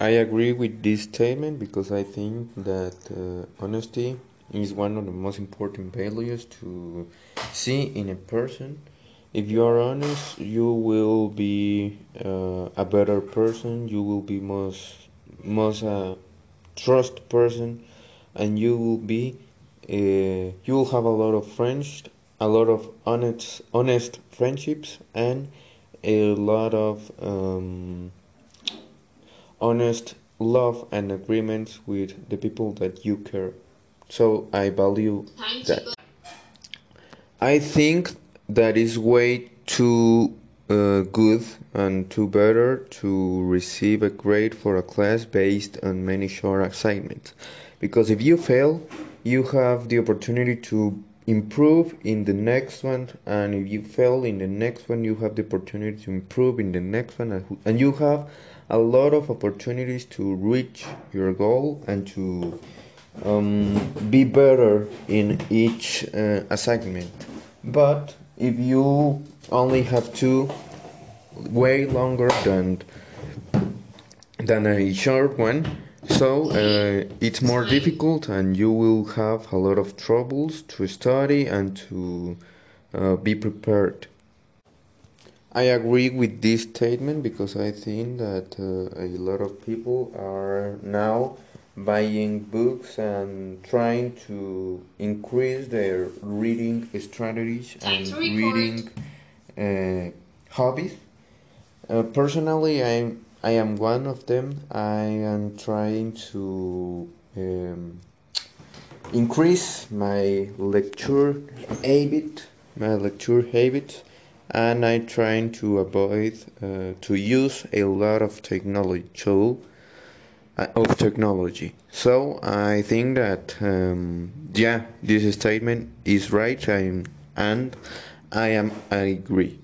I agree with this statement because I think that uh, honesty is one of the most important values to see in a person. If you are honest, you will be uh, a better person. You will be most most uh, trust person, and you will be uh, you will have a lot of friends, a lot of honest honest friendships, and a lot of um, honest love and agreements with the people that you care. So I value that. I think that is way too uh, good and too better to receive a grade for a class based on many short assignments. Because if you fail, you have the opportunity to improve in the next one and if you fail in the next one you have the opportunity to improve in the next one and you have a lot of opportunities to reach your goal and to um, be better in each uh, assignment. But if you only have two way longer than than a short one so uh, it's more difficult and you will have a lot of troubles to study and to uh, be prepared. I agree with this statement because I think that uh, a lot of people are now buying books and trying to increase their reading strategies and reading uh, hobbies. Uh, personally, I'm I am one of them. I am trying to um, increase my lecture habit, my lecture habit, and I'm trying to avoid uh, to use a lot of technology. So, uh, of technology. So I think that um, yeah, this statement is right. I'm and I am I agree.